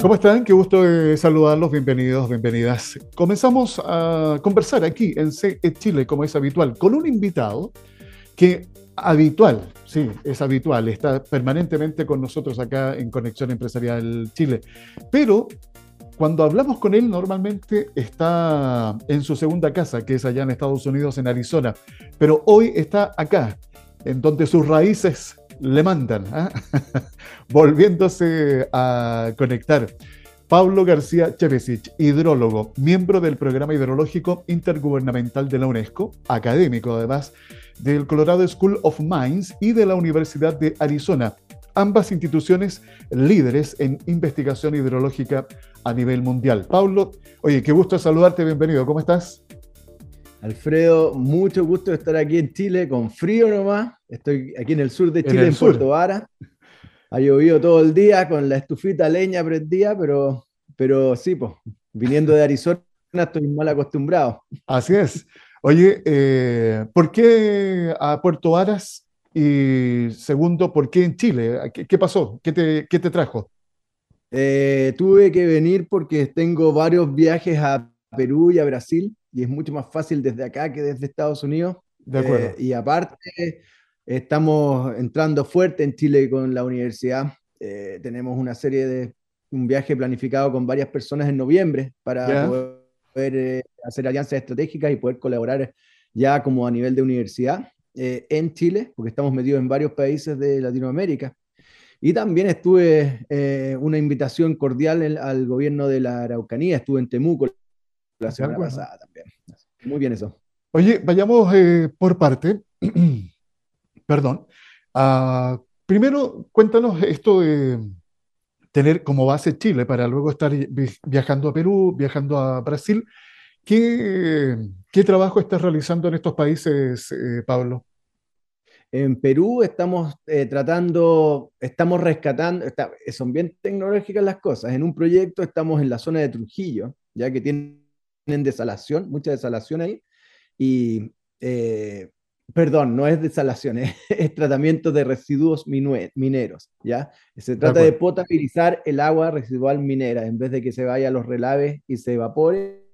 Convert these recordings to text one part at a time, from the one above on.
¿Cómo están? Qué gusto saludarlos, bienvenidos, bienvenidas. Comenzamos a conversar aquí en CE Chile, como es habitual, con un invitado que habitual, sí, es habitual, está permanentemente con nosotros acá en Conexión Empresarial Chile, pero cuando hablamos con él normalmente está en su segunda casa, que es allá en Estados Unidos, en Arizona, pero hoy está acá, en donde sus raíces le mandan, ¿ah? volviéndose a conectar. Pablo García Chevesic, hidrólogo, miembro del Programa Hidrológico Intergubernamental de la UNESCO, académico además del Colorado School of Mines y de la Universidad de Arizona, ambas instituciones líderes en investigación hidrológica a nivel mundial. Pablo, oye, qué gusto saludarte, bienvenido, ¿cómo estás? Alfredo, mucho gusto estar aquí en Chile, con frío nomás. Estoy aquí en el sur de Chile, en, Puerto Vara. Ha llovido todo el día con la estufita leña prendida, pero, pero sí, pues, viniendo de Arizona estoy mal acostumbrado. Así es. Oye, eh, ¿por qué a Puerto Varas? Y segundo, ¿por qué en Chile? ¿Qué, pasó? ¿Qué te, qué te trajo? Eh, tuve que venir porque tengo varios viajes a Perú y a Brasil y es mucho más fácil desde acá que desde Estados Unidos. De acuerdo. Eh, y aparte, estamos entrando fuerte en Chile con la universidad. Eh, tenemos una serie de un viaje planificado con varias personas en noviembre para poder eh, hacer alianzas estratégicas y poder colaborar ya como a nivel de universidad en Chile, porque estamos metidos en varios países de Latinoamérica. Y también estuve una invitación cordial al gobierno de la Araucanía, estuve en Temuco la semana pasada también. Muy bien eso. Oye, vayamos eh, por parte. Perdón. Uh, primero, cuéntanos esto de tener como base Chile para luego estar viajando a Perú, viajando a Brasil. ¿Qué, qué trabajo estás realizando en estos países, eh, Pablo? En Perú estamos eh, tratando, estamos rescatando, son bien tecnológicas las cosas. En un proyecto estamos en la zona de Trujillo, ya que tiene tienen desalación, mucha desalación ahí. Y, eh, perdón, no es desalación, es, tratamiento de residuos mineros, ¿ya? Se trata de, potabilizar el agua residual minera, en vez de que se vaya a los relaves y se evapore,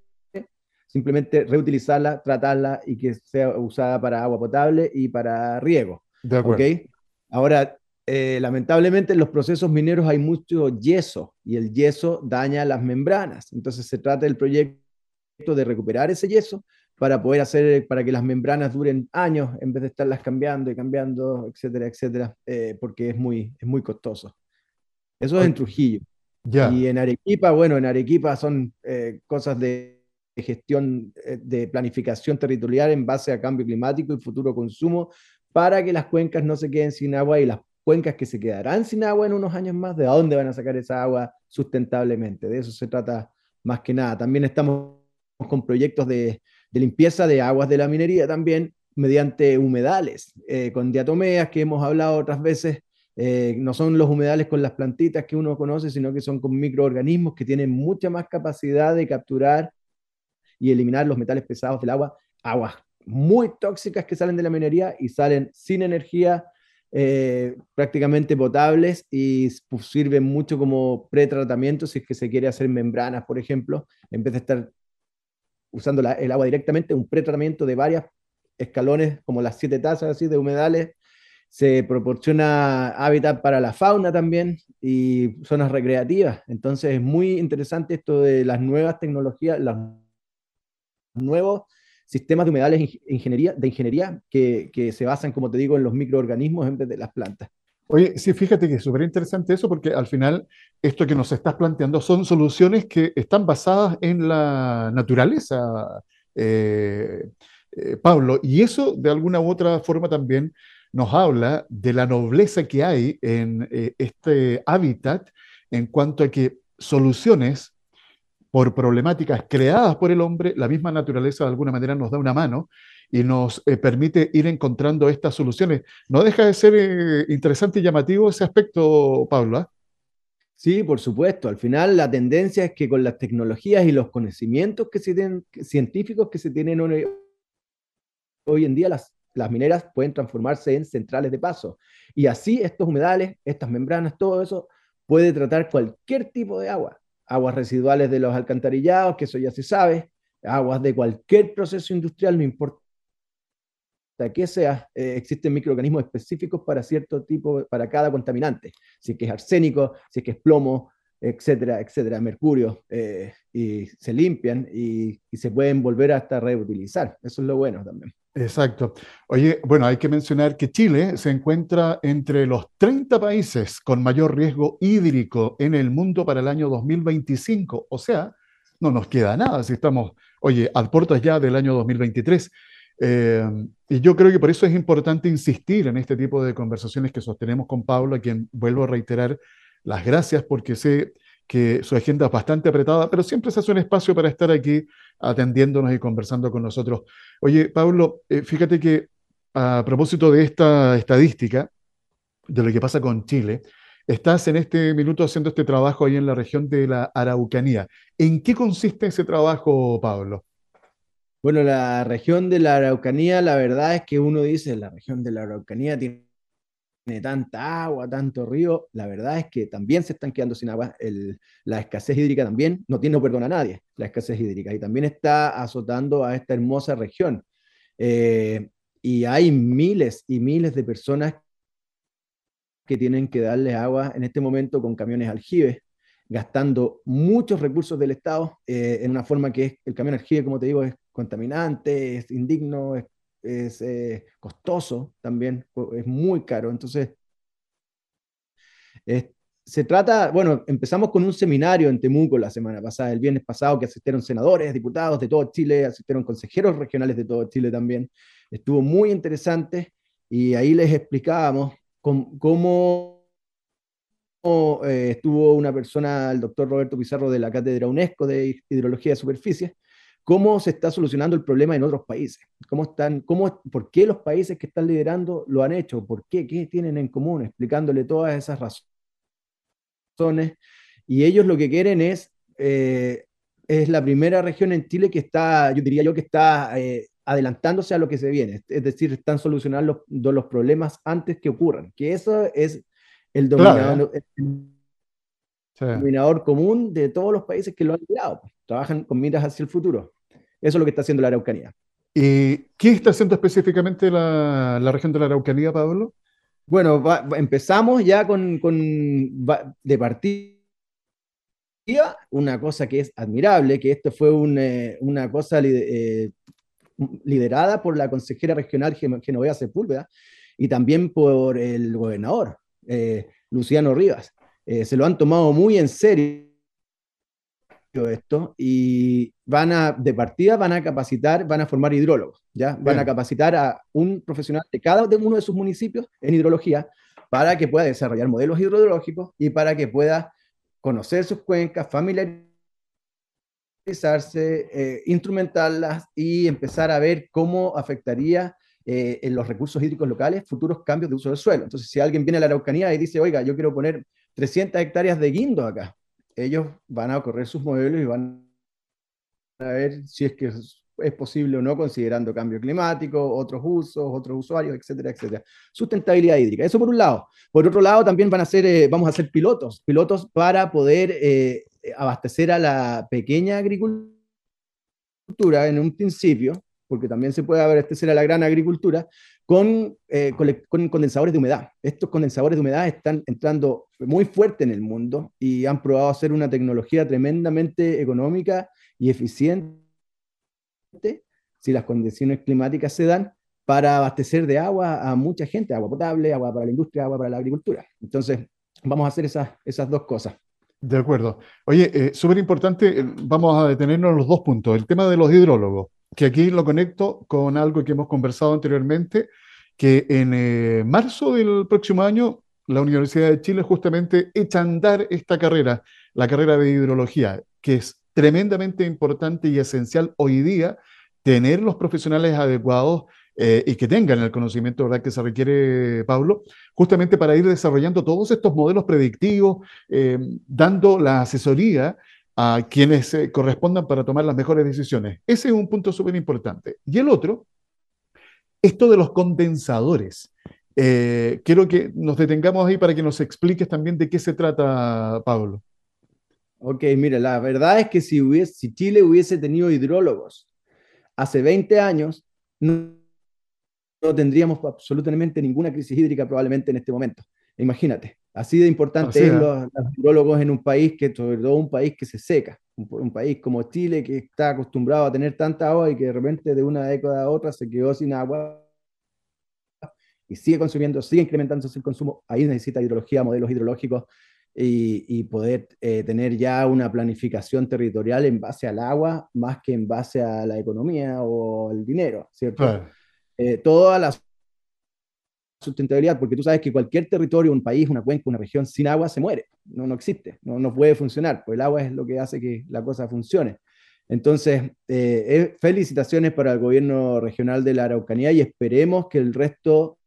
simplemente reutilizarla, tratarla y que sea usada para agua potable y para riego. De acuerdo. ¿okay? Ahora, eh, lamentablemente en los procesos mineros hay mucho yeso y el yeso daña las membranas. Entonces se trata del proyecto de recuperar ese yeso para poder hacer, para que las membranas duren años en vez de estarlas cambiando y cambiando, etcétera, etcétera, eh, porque es muy, es muy costoso. Eso es en Trujillo. Y en Arequipa, bueno, en Arequipa son eh, cosas de gestión, eh, de planificación territorial en base a cambio climático y futuro consumo para que las cuencas no se queden sin agua y las cuencas que se quedarán sin agua en unos años más, ¿de dónde van a sacar esa agua sustentablemente? De eso se trata más que nada. También estamos con proyectos de, limpieza de aguas de la minería también mediante humedales, eh, con diatomeas que hemos hablado otras veces. Eh, no son los humedales con las plantitas que uno conoce, sino que son con microorganismos que tienen mucha más capacidad de capturar y eliminar los metales pesados del agua, aguas muy tóxicas que salen de la minería y salen sin energía, eh, prácticamente potables y sirven mucho como pretratamiento si es que se quiere hacer membranas, por ejemplo, en vez de estar usando el agua directamente, un pretratamiento de varios escalones, como las siete tazas así de humedales. Se proporciona hábitat para la fauna también y zonas recreativas. Entonces es muy interesante esto de las nuevas tecnologías, los nuevos sistemas de humedales ingeniería, de ingeniería que, que se basan, como te digo, en los microorganismos en vez de las plantas. Oye, sí, fíjate que es súper interesante eso porque al final esto que nos estás planteando son soluciones que están basadas en la naturaleza, eh, eh, Pablo, y eso de alguna u otra forma también nos habla de la nobleza que hay en eh, este hábitat en cuanto a que soluciones por problemáticas creadas por el hombre, la misma naturaleza de alguna manera nos da una mano y nos eh, permite ir encontrando estas soluciones. No deja de ser eh, interesante y llamativo ese aspecto, Pablo. ¿ah? Sí, por supuesto. Al final la tendencia es que con las tecnologías y los conocimientos que tienen, científicos que se tienen hoy, en día, las mineras pueden transformarse en centrales de paso. Y así estos humedales, estas membranas, todo eso puede tratar cualquier tipo de agua. Aguas residuales de los alcantarillados, que eso ya se sabe, aguas de cualquier proceso industrial, no importa que sea, eh, existen microorganismos específicos para cierto tipo, para cada contaminante, si es que es arsénico, si es que es plomo, etcétera, etcétera, mercurio, eh, y se limpian y, y, se pueden volver hasta reutilizar. Eso es lo bueno también. Exacto. Oye, bueno, hay que mencionar que Chile se encuentra entre los 30 países con mayor riesgo hídrico en el mundo para el año 2025. O sea, no nos queda nada si estamos, oye, a puertas ya del año 2023. Eh, y yo creo que por eso es importante insistir en este tipo de conversaciones que sostenemos con Pablo, a quien vuelvo a reiterar las gracias porque sé que su agenda es bastante apretada, pero siempre se hace un espacio para estar aquí atendiéndonos y conversando con nosotros. Oye, Pablo, eh, fíjate que a propósito de esta estadística, de lo que pasa con Chile, estás en este minuto haciendo este trabajo ahí en la región de la Araucanía. ¿En qué consiste ese trabajo, Pablo? Bueno, la región de la Araucanía, la verdad es que uno dice, la región de la Araucanía tiene tanta agua, tanto río, la verdad es que también se están quedando sin agua. la escasez hídrica también no tiene perdón a nadie, la escasez hídrica, y también está azotando a esta hermosa región. Eh, y hay miles y miles de personas que tienen que darle agua en este momento con camiones aljibes, gastando muchos recursos del Estado eh, en una forma que es, el camión aljibe, como te digo, es contaminante, es indigno, es es eh, costoso también, es muy caro. Entonces, se trata, bueno, empezamos con un seminario en Temuco la semana pasada, el viernes pasado, que asistieron senadores, diputados de todo Chile, asistieron consejeros regionales de todo Chile también. Estuvo muy interesante y ahí les explicábamos cómo, eh, estuvo una persona, el doctor Roberto Pizarro de la Cátedra UNESCO de Hidrología de Superficie, cómo se está solucionando el problema en otros países, cómo están, cómo, por qué los países que están liderando lo han hecho, por qué, qué tienen en común, explicándole todas esas razones. Y ellos lo que quieren es, eh, es la primera región en Chile que está, yo diría yo que está eh, adelantándose a lo que se viene, es decir, están solucionando los, los problemas antes que ocurran, que eso es el dominador. Dominador común de todos los países que lo han liderado. Pues. Trabajan con miras hacia el futuro. Eso es lo que está haciendo la Araucanía. ¿Y qué está haciendo específicamente la, región de la Araucanía, Pablo? Bueno, empezamos ya con, de partida una cosa que es admirable, que esto fue eh, una cosa eh, liderada por la consejera regional Genoveva Sepúlveda y también por el gobernador eh, Luciano Rivas. Se lo han tomado muy en serio esto y van a, de partida, van a capacitar, van a formar hidrólogos, ¿ya? Van a capacitar a un profesional de cada uno de sus municipios en hidrología para que pueda desarrollar modelos hidrológicos y para que pueda conocer sus cuencas, familiarizarse, eh, instrumentarlas y empezar a ver cómo afectaría eh, en los recursos hídricos locales futuros cambios de uso del suelo. Entonces, si alguien viene a la Araucanía y dice, oiga, yo quiero poner 300 hectáreas de guindo acá, ellos van a correr sus modelos y van a ver si es que es, posible o no, considerando cambio climático, otros usos, otros usuarios, etcétera, etcétera. Sustentabilidad hídrica. Eso por un lado. Por otro lado, también van a ser, eh, vamos a hacer pilotos, pilotos para poder eh, abastecer a la pequeña agricultura en un principio, porque también se puede abastecer a la gran agricultura, con, eh, con, condensadores de humedad. Estos condensadores de humedad están entrando muy fuerte en el mundo y han probado hacer una tecnología tremendamente económica y eficiente si las condiciones climáticas se dan para abastecer de agua a mucha gente, agua potable, agua para la industria, agua para la agricultura. Entonces, vamos a hacer esas, esas dos cosas. De acuerdo. Oye, eh, súper importante, eh, vamos a detenernos en los dos puntos. El tema de los hidrólogos que aquí lo conecto con algo que hemos conversado anteriormente, que en eh, marzo del próximo año la Universidad de Chile justamente echa a andar esta carrera, la carrera de hidrología, que es tremendamente importante y esencial hoy día tener los profesionales adecuados eh, y que tengan el conocimiento ¿verdad? que se requiere, Pablo, justamente para ir desarrollando todos estos modelos predictivos, eh, dando la asesoría a quienes correspondan para tomar las mejores decisiones. Ese es un punto súper importante. Y el otro, esto de los condensadores. quiero que nos detengamos ahí para que nos expliques también de qué se trata, Pablo. Ok, mira, la verdad es que si, si Chile hubiese tenido hidrólogos hace 20 años, no, tendríamos absolutamente ninguna crisis hídrica probablemente en este momento. Imagínate, así de importante es los, hidrólogos en un país que, sobre todo un país que se seca, un, país como Chile que está acostumbrado a tener tanta agua y que de repente de una década a otra se quedó sin agua y sigue consumiendo, sigue incrementándose el consumo, ahí necesita hidrología, modelos hidrológicos y, poder eh, tener ya una planificación territorial en base al agua más que en base a la economía o el dinero, ¿cierto? Eh, toda la sustentabilidad, porque tú sabes que cualquier territorio, un país, una cuenca, una región sin agua se muere, no, no existe, no, no puede funcionar, pues el agua es lo que hace que la cosa funcione. Entonces, eh, felicitaciones para el gobierno regional de la Araucanía y esperemos que el resto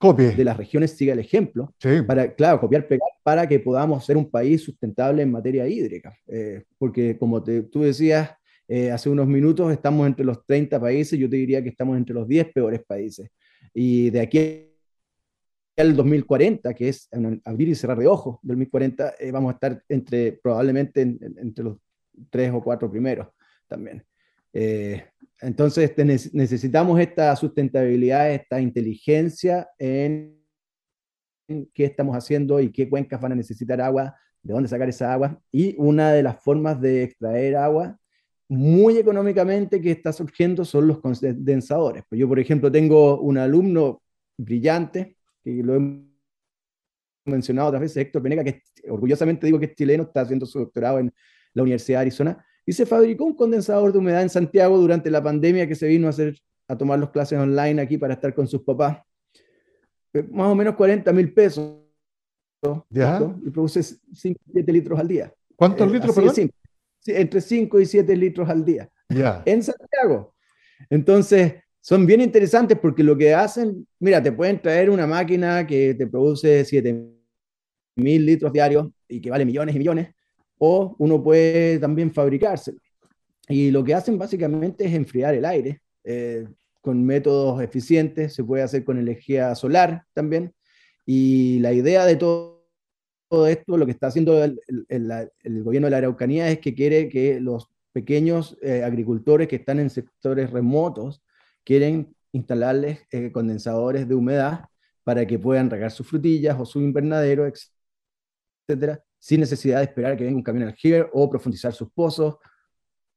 de las regiones siga el ejemplo, para, claro, copiar, pegar, para que podamos ser un país sustentable en materia hídrica. Eh, porque como tú decías eh, hace unos minutos, estamos entre los 30 países, yo te diría que estamos entre los 10 peores países. Y de aquí al 2040, que es abrir y cerrar de ojos, 2040, eh, vamos a estar entre, probablemente entre los tres o cuatro primeros también. Eh, entonces necesitamos esta sustentabilidad, esta inteligencia en qué estamos haciendo y qué cuencas van a necesitar agua, de dónde sacar esa agua. Y una de las formas de extraer agua muy económicamente que está surgiendo son los condensadores. Pues yo, por ejemplo, tengo un alumno brillante, que lo he mencionado otras veces, Héctor Penega, que orgullosamente digo que es chileno, está haciendo su doctorado en la Universidad de Arizona, y se fabricó un condensador de humedad en Santiago durante la pandemia que se vino a hacer a tomar las clases online aquí para estar con sus papás. Eh, más o menos 40 mil pesos. ¿Ya? Y produce 5 7 litros al día. ¿Cuántos eh, litros, perdón? Entre 5 y 7 litros al día. En Santiago. Entonces, son bien interesantes porque lo que hacen, mira, te pueden traer una máquina que te produce 7 mil litros diarios y que vale millones y millones, o uno puede también fabricárselo. Y lo que hacen básicamente es enfriar el aire eh, con métodos eficientes, se puede hacer con energía solar también. Y la idea de todo, todo esto, lo que está haciendo el, gobierno de la Araucanía es que quiere que los pequeños eh, agricultores que están en sectores remotos quieren instalarles eh, condensadores de humedad para que puedan regar sus frutillas o su invernadero, etcétera, sin necesidad de esperar que venga un camión aljibe o profundizar sus pozos.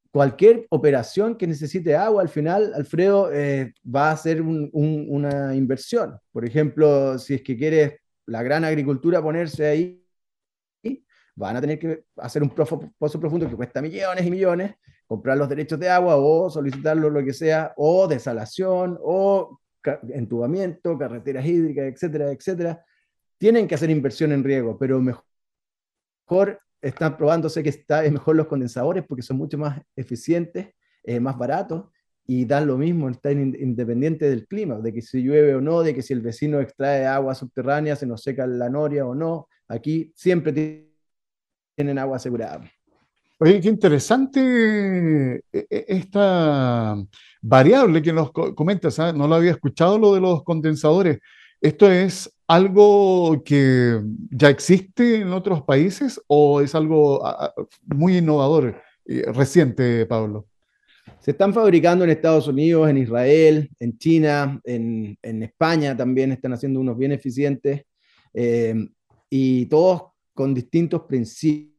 Cualquier operación que necesite agua, al final, Alfredo, eh, va a ser una inversión. Por ejemplo, si es que quieres la gran agricultura ponerse ahí, van a tener que hacer un pozo profundo que cuesta millones y millones, comprar los derechos de agua o solicitarlo, lo que sea, o desalación, o entubamiento, carreteras hídricas, etcétera, etcétera. Tienen que hacer inversión en riego, pero mejor están probándose que está, es mejor los condensadores porque son mucho más eficientes, eh, más baratos y dan lo mismo, están independientes del clima, de que si llueve o no, de que si el vecino extrae agua subterránea, se nos seca la noria o no. Aquí siempre tienen agua asegurada. Oye, qué interesante eh, eh, esta variable que nos comentas, ¿ah? no lo había escuchado lo de los condensadores. Esto es algo que ya existe en otros países o es algo muy innovador, reciente, Pablo? Se están fabricando en Estados Unidos, en Israel, en China, en, España también están haciendo unos bien eficientes eh, y todos con distintos principios.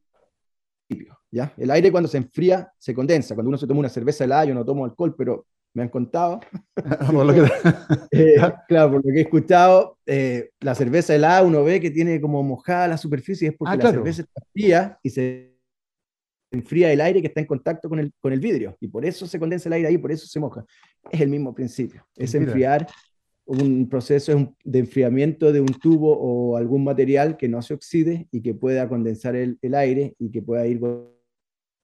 ¿ya? El aire cuando se enfría se condensa. Cuando uno se toma una cerveza helada, yo no tomo alcohol, pero me han contado. Eh, claro, por lo que he escuchado, eh, la cerveza helada uno ve que tiene como mojada la superficie, es porque ah, la cerveza está fría y se enfría el aire que está en contacto con el, con el vidrio, y por eso se condensa el aire ahí, por eso se moja. Es el mismo principio, es enfriar un proceso de enfriamiento de un tubo o algún material que no se oxide y que pueda condensar el, aire y que pueda ir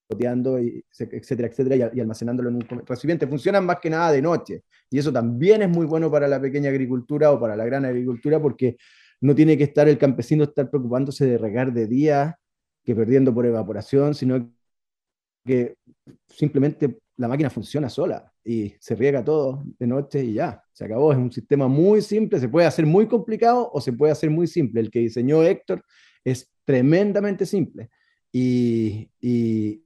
goteando, y, etcétera, etcétera, y, almacenándolo en un recipiente. Funcionan más que nada de noche. Y eso también es muy bueno para la pequeña agricultura o para la gran agricultura porque no tiene que estar el campesino estar preocupándose de regar de día, que perdiendo por evaporación, sino que simplemente la máquina funciona sola y se riega todo de noche y ya, se acabó. Es un sistema muy simple, se puede hacer muy complicado o se puede hacer muy simple. El que diseñó Héctor es tremendamente simple y, y,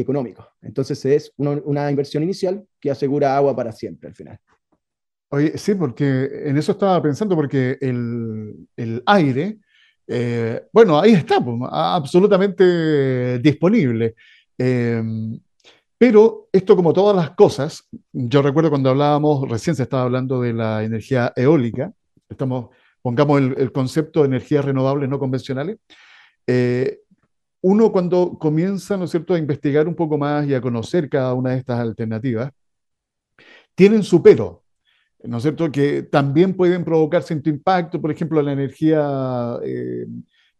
económico. Entonces es una, inversión inicial que asegura agua para siempre al final. Oye, sí, porque en eso estaba pensando, porque el, el aire, eh, bueno, ahí está, pues, absolutamente disponible. Em, pero esto, como todas las cosas, yo recuerdo cuando hablábamos, recién se estaba hablando de la energía eólica, estamos, pongamos el, concepto de energías renovables no convencionales, eh, uno cuando comienza, ¿no es cierto?, a investigar un poco más y a conocer cada una de estas alternativas, tienen su pero, ¿no es cierto?, que también pueden provocar cierto impacto, por ejemplo, la energía eh,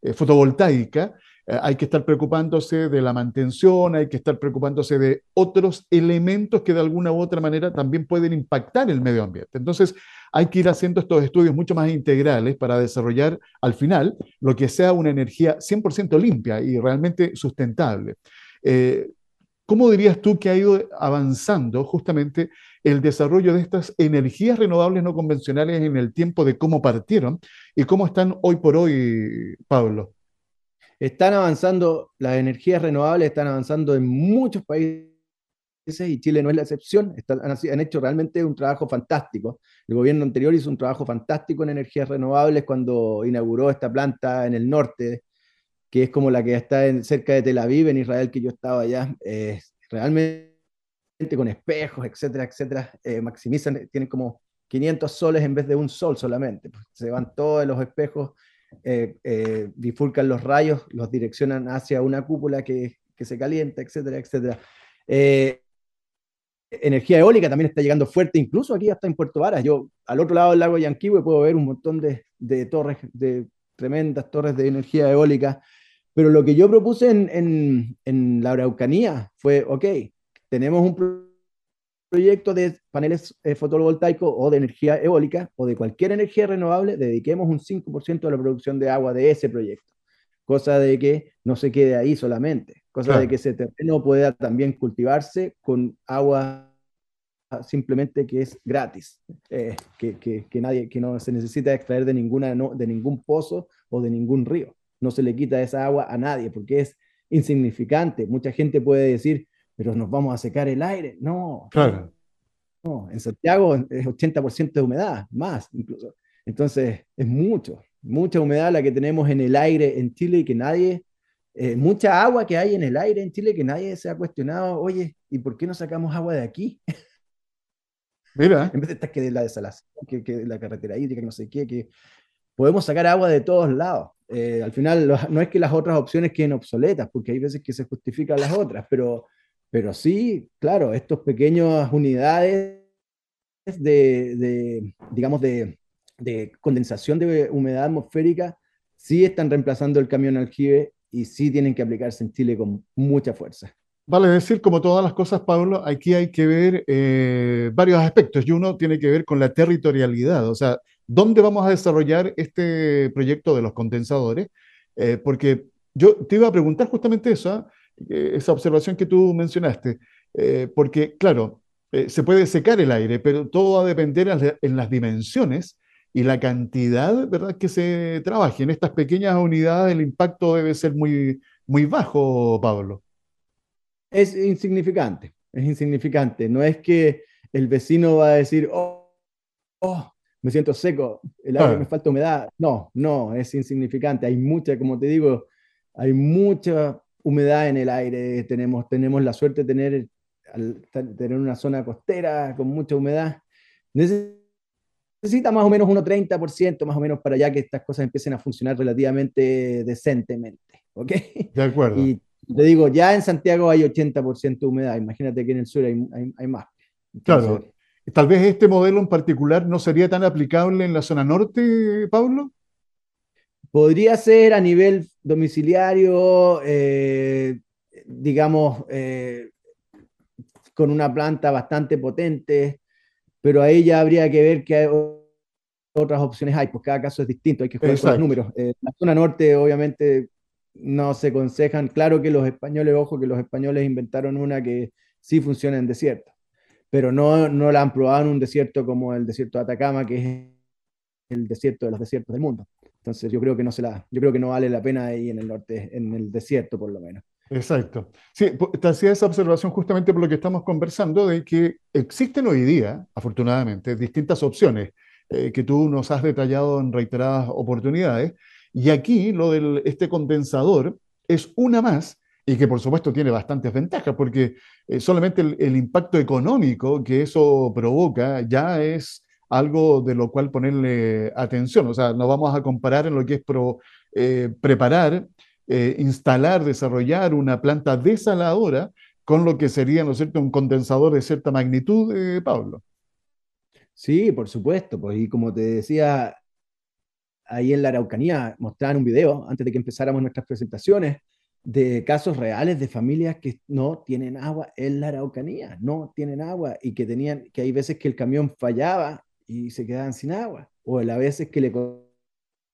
eh, fotovoltaica, hay que estar preocupándose de la mantención, hay que estar preocupándose de otros elementos que de alguna u otra manera también pueden impactar el medio ambiente. Entonces, hay que ir haciendo estos estudios mucho más integrales para desarrollar al final lo que sea una energía 100% limpia y realmente sustentable. Eh, ¿Cómo dirías tú que ha ido avanzando justamente el desarrollo de estas energías renovables no convencionales en el tiempo de cómo partieron y cómo están hoy por hoy, Pablo? Están avanzando, las energías renovables están avanzando en muchos países y Chile no es la excepción. han, hecho realmente un trabajo fantástico. El gobierno anterior hizo un trabajo fantástico en energías renovables cuando inauguró esta planta en el norte, que es como la que está cerca de Tel Aviv, en Israel, que yo estaba allá. realmente con espejos, etcétera, etcétera, eh, maximizan, tienen como 500 soles en vez de un sol solamente. Se van todos los espejos eh, eh, bifurcan los rayos, los direccionan hacia una cúpula que, que se calienta, etcétera, etcétera. Eh, energía eólica también está llegando fuerte, incluso aquí hasta en Puerto Varas. Yo al otro lado del lago Yanquihue puedo ver un montón de, de, torres, de tremendas torres de energía eólica. Pero lo que yo propuse en, en, la Araucanía fue, ok, tenemos un proyecto de paneles eh, fotovoltaicos o de energía eólica o de cualquier energía renovable, dediquemos un 5% de la producción de agua de ese proyecto. Cosa de que no se quede ahí solamente, cosa de que ese terreno pueda también cultivarse con agua simplemente que es gratis, eh, que, que, que, nadie, que no se necesita extraer de, ninguna, no, de ningún pozo o de ningún río. No se le quita esa agua a nadie porque es insignificante. Mucha gente puede decir, pero nos vamos a secar el aire. No. Claro. No, en Santiago es 80% de humedad, más incluso. Entonces, es mucho, mucha humedad la que tenemos en el aire en Chile y que nadie, eh, mucha agua que hay en el aire en Chile que nadie se ha cuestionado, oye, ¿y por qué no sacamos agua de aquí? Mira. en vez de estar que de la desalación, que, que de la carretera hídrica, que no sé qué, que podemos sacar agua de todos lados. Eh, al final, no es que las otras opciones queden obsoletas, porque hay veces que se justifican las otras, pero pero sí, claro, estos pequeñas unidades de, digamos, de, condensación de humedad atmosférica sí están reemplazando el camión aljibe y sí tienen que aplicarse en Chile con mucha fuerza. Vale decir, como todas las cosas, Pablo, aquí hay que ver eh, varios aspectos y uno tiene que ver con la territorialidad, o sea, ¿dónde vamos a desarrollar este proyecto de los condensadores? Eh, porque yo te iba a preguntar justamente eso, ¿ah? Esa observación que tú mencionaste, eh, porque claro, eh, se puede secar el aire, pero todo va a depender en las dimensiones y la cantidad ¿verdad? que se trabaje. En estas pequeñas unidades el impacto debe ser muy, muy bajo, Pablo. Es insignificante, es insignificante. No es que el vecino va a decir, oh, oh me siento seco, el aire me falta humedad. No, no, es insignificante. Hay mucha, como te digo, hay mucha humedad en el aire, tenemos, tenemos la suerte de tener, tener una zona costera con mucha humedad. Necesita más o menos un 30%, más o menos, para ya que estas cosas empiecen a funcionar relativamente decentemente. ¿Ok? De acuerdo. Y te digo, ya en Santiago hay 80% de humedad, imagínate que en el sur hay, hay, más. claro. Tal vez este modelo en particular no sería tan aplicable en la zona norte, Pablo. Podría ser a nivel domiciliario, eh, digamos, eh, con una planta bastante potente, pero ahí ya habría que ver qué otras opciones hay, pues cada caso es distinto, hay que jugar con los números. Eh, la zona norte, obviamente, no se aconsejan. Claro que los españoles, ojo, que los españoles inventaron una que sí funciona en desierto, pero no, no la han probado en un desierto como el desierto de Atacama, que es el desierto de los desiertos del mundo. Entonces yo creo que no se la, yo creo que no vale la pena ahí en el norte, en el desierto por lo menos. Exacto. Sí, te hacía esa observación justamente por lo que estamos conversando, de que existen hoy día, afortunadamente, distintas opciones eh, que tú nos has detallado en reiteradas oportunidades. Y aquí lo de este condensador es una más y que por supuesto tiene bastantes ventajas, porque eh, solamente el, impacto económico que eso provoca ya es algo de lo cual ponerle atención. O sea, no vamos a comparar en lo que es eh, preparar, eh, instalar, desarrollar una planta desaladora con lo que sería, ¿no es cierto?, un condensador de cierta magnitud, Pablo. Sí, por supuesto, pues y como te decía, ahí en la Araucanía mostraban un video antes de que empezáramos nuestras presentaciones de casos reales de familias que no tienen agua en la Araucanía, no tienen agua y que tenían, que hay veces que el camión fallaba y se quedaban sin agua, o a veces que le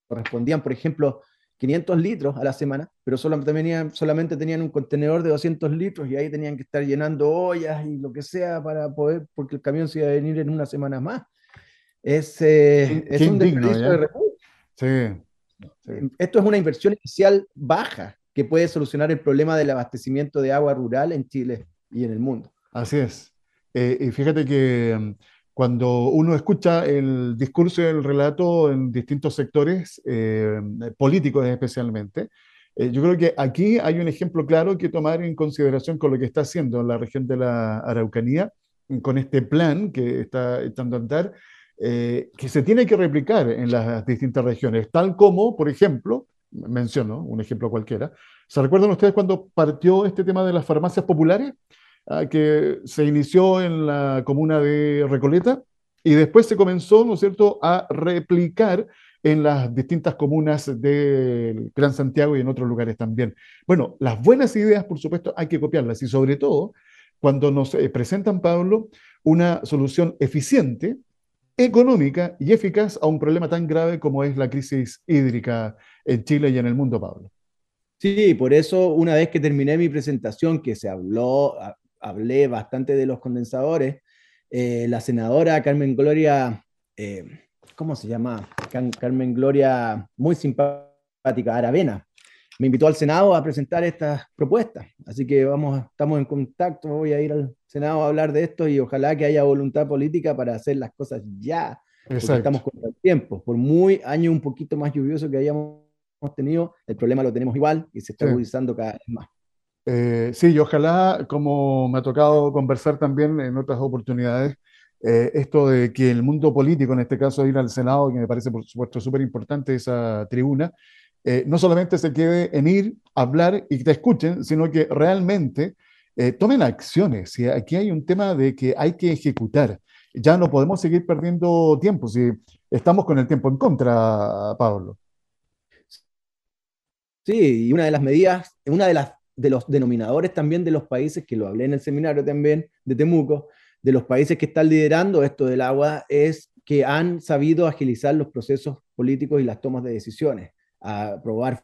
correspondían, por ejemplo, 500 litros a la semana, pero solamente tenían, solamente tenían un contenedor de 200 litros y ahí tenían que estar llenando ollas y lo que sea para poder, porque el camión se iba a venir en una semana más. Es, eh, es un desperdicio de recursos. Sí, Esto es una inversión inicial baja que puede solucionar el problema del abastecimiento de agua rural en Chile y en el mundo. Así es. Eh, y fíjate que mm, cuando uno escucha el discurso y el relato en distintos sectores, eh, políticos especialmente, eh, yo creo que aquí hay un ejemplo claro que tomar en consideración con lo que está haciendo en la región de la Araucanía, con este plan que está echando a andar, eh, que se tiene que replicar en las distintas regiones, tal como, por ejemplo, menciono un ejemplo cualquiera, ¿se recuerdan ustedes cuando partió este tema de las farmacias populares? Ah, que se inició en la comuna de Recoleta y después se comenzó, ¿no es cierto?, a replicar en las distintas comunas del Gran Santiago y en otros lugares también. Bueno, las buenas ideas, por supuesto, hay que copiarlas y sobre todo cuando nos eh, presentan, Pablo, una solución eficiente, económica y eficaz a un problema tan grave como es la crisis hídrica en Chile y en el mundo, Pablo. Sí, por eso una vez que terminé mi presentación, que se habló, hablé bastante de los condensadores, eh, la senadora Carmen Gloria, eh, ¿cómo se llama? Carmen Gloria, muy simpática, Aravena, me invitó al Senado a presentar estas propuestas. Así que vamos, estamos en contacto, voy a ir al Senado a hablar de esto y ojalá que haya voluntad política para hacer las cosas ya. Estamos con el tiempo. Por muy año un poquito más lluvioso que hayamos tenido, el problema lo tenemos igual y se está agudizando cada vez más. Eh, sí, y ojalá, como me ha tocado conversar también en otras oportunidades, eh, esto de que el mundo político, en este caso ir al Senado, que me parece por supuesto súper importante esa tribuna, eh, no solamente se quede en ir, hablar y que te escuchen, sino que realmente tomen acciones. Y aquí hay un tema de que hay que ejecutar. Ya no podemos seguir perdiendo tiempo, si estamos con el tiempo en contra, Pablo. Sí, y una de las medidas, una de las de los denominadores también de los países, que lo hablé en el seminario también de Temuco, de los países que están liderando esto del agua, es que han sabido agilizar los procesos políticos y las tomas de decisiones, a aprobar